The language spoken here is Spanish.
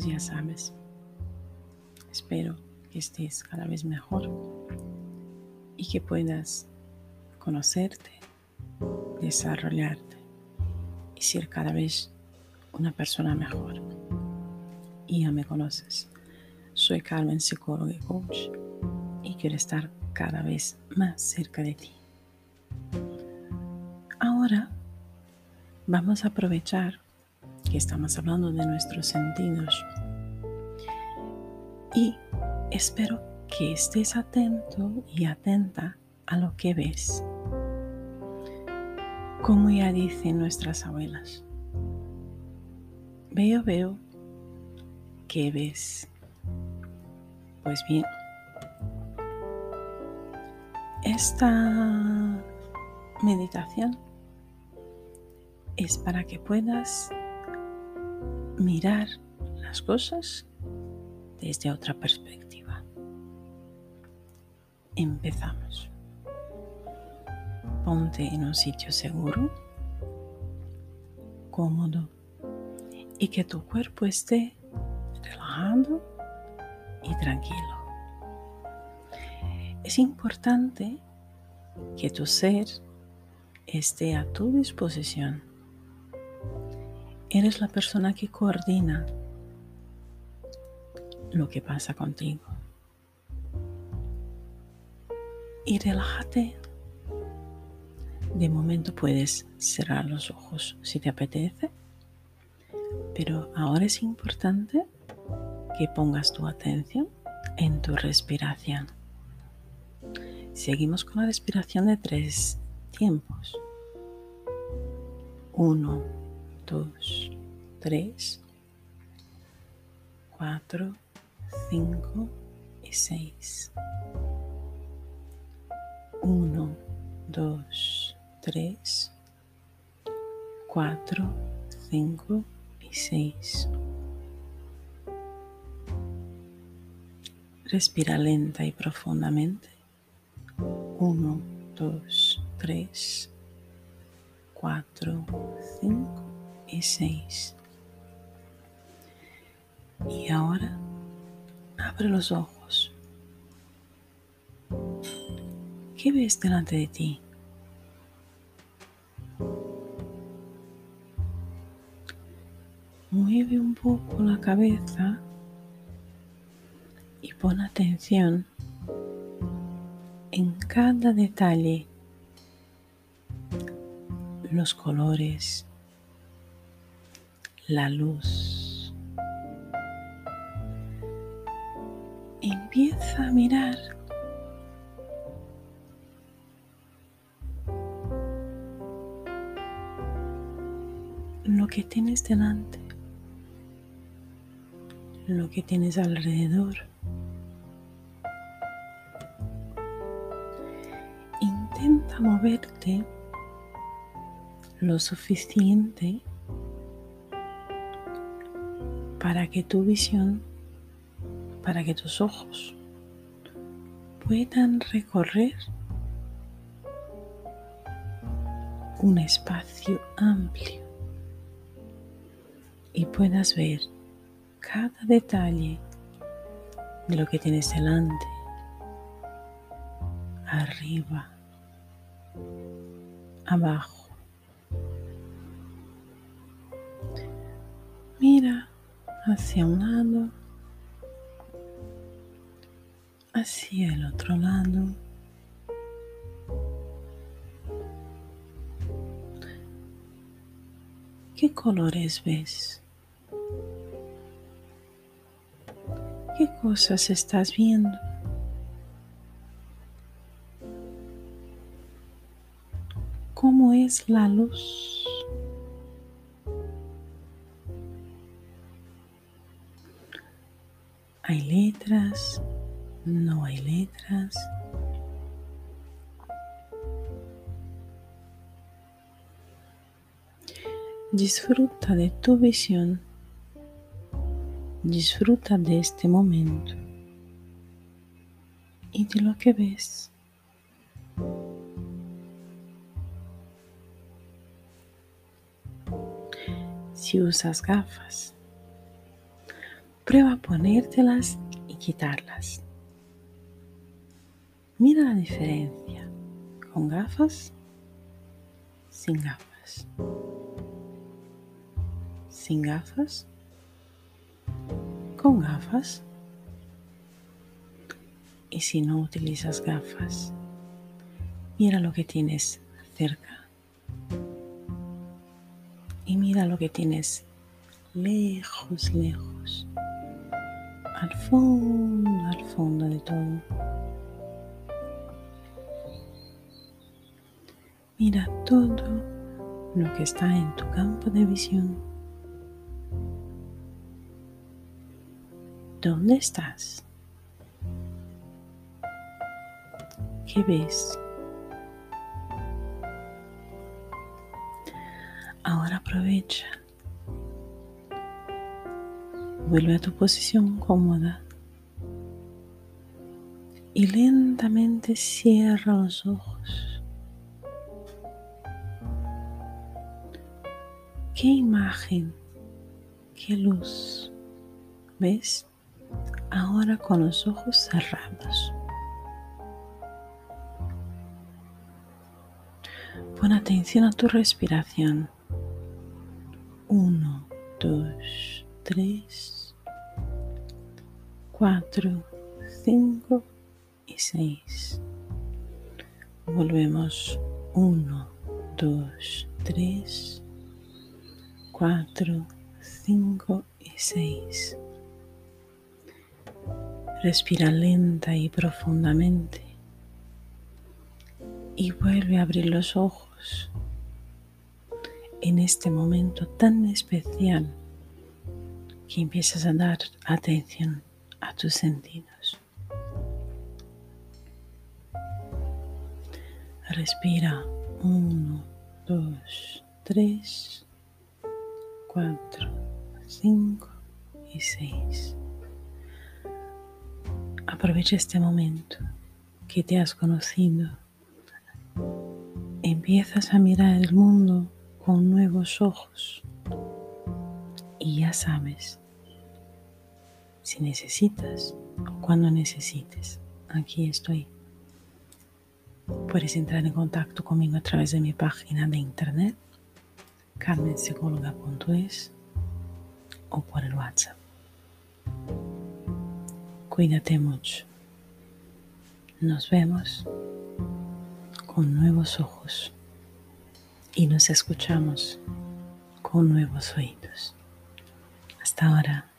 pues ya sabes. Espero que estés cada vez mejor y que puedas conocerte, desarrollarte y ser cada vez una persona mejor. Y ya me conoces. Soy Carmen, psicóloga y coach, y quiero estar cada vez más cerca de ti. Ahora vamos a aprovechar que estamos hablando de nuestros sentidos y espero que estés atento y atenta a lo que ves. Como ya dicen nuestras abuelas, veo, veo, ¿qué ves? Pues bien, esta meditación es para que puedas mirar las cosas desde otra perspectiva. Empezamos. Ponte en un sitio seguro, cómodo y que tu cuerpo esté relajado y tranquilo. Es importante que tu ser esté a tu disposición. Eres la persona que coordina lo que pasa contigo. Y relájate. De momento puedes cerrar los ojos si te apetece, pero ahora es importante que pongas tu atención en tu respiración. Seguimos con la respiración de tres tiempos. Uno, dos, tres, cuatro, cinco y seis. Uno, dos, tres, cuatro, cinco y seis. Respira lenta y profundamente. Uno, dos, tres, cuatro, cinco y seis. Y ahora abre los ojos. ¿Qué ves delante de ti? Mueve un poco la cabeza y pon atención en cada detalle, los colores, la luz. Empieza a mirar lo que tienes delante, lo que tienes alrededor. Intenta moverte lo suficiente para que tu visión, para que tus ojos puedan recorrer un espacio amplio y puedas ver cada detalle de lo que tienes delante, arriba, abajo. Mira hacia un lado, hacia el otro lado. ¿Qué colores ves? ¿Qué cosas estás viendo? ¿Cómo es la luz? ¿Hay letras? ¿No hay letras? Disfruta de tu visión. Disfruta de este momento y de lo que ves. Si usas gafas, Prueba a ponértelas y quitarlas. Mira la diferencia con gafas, sin gafas. Sin gafas, con gafas. Y si no utilizas gafas, mira lo que tienes cerca. Y mira lo que tienes lejos, lejos. Al fondo, al fondo de todo. Mira todo lo que está en tu campo de visión. ¿Dónde estás? ¿Qué ves? Ahora aprovecha. Vuelve a tu posición cómoda y lentamente cierra los ojos. ¿Qué imagen, qué luz ves ahora con los ojos cerrados? Pon atención a tu respiración. Uno, dos, tres, cuatro, cinco y seis. Volvemos. Uno, dos, tres, cuatro, cinco y seis. Respira lenta y profundamente y vuelve a abrir los ojos en este momento tan especial que empiezas a dar atención a tus sentidos. Respira uno, dos, tres, cuatro, cinco y seis. Aprovecha este momento que te has conocido empiezas a mirar el mundo con nuevos ojos. Y ya sabes, si necesitas o cuando necesites, aquí estoy. Puedes entrar en contacto conmigo a través de mi página de internet, carmenpsicóloga.es o por el WhatsApp. Cuídate mucho. Nos vemos con nuevos ojos y nos escuchamos con nuevos oídos. Hasta ahora.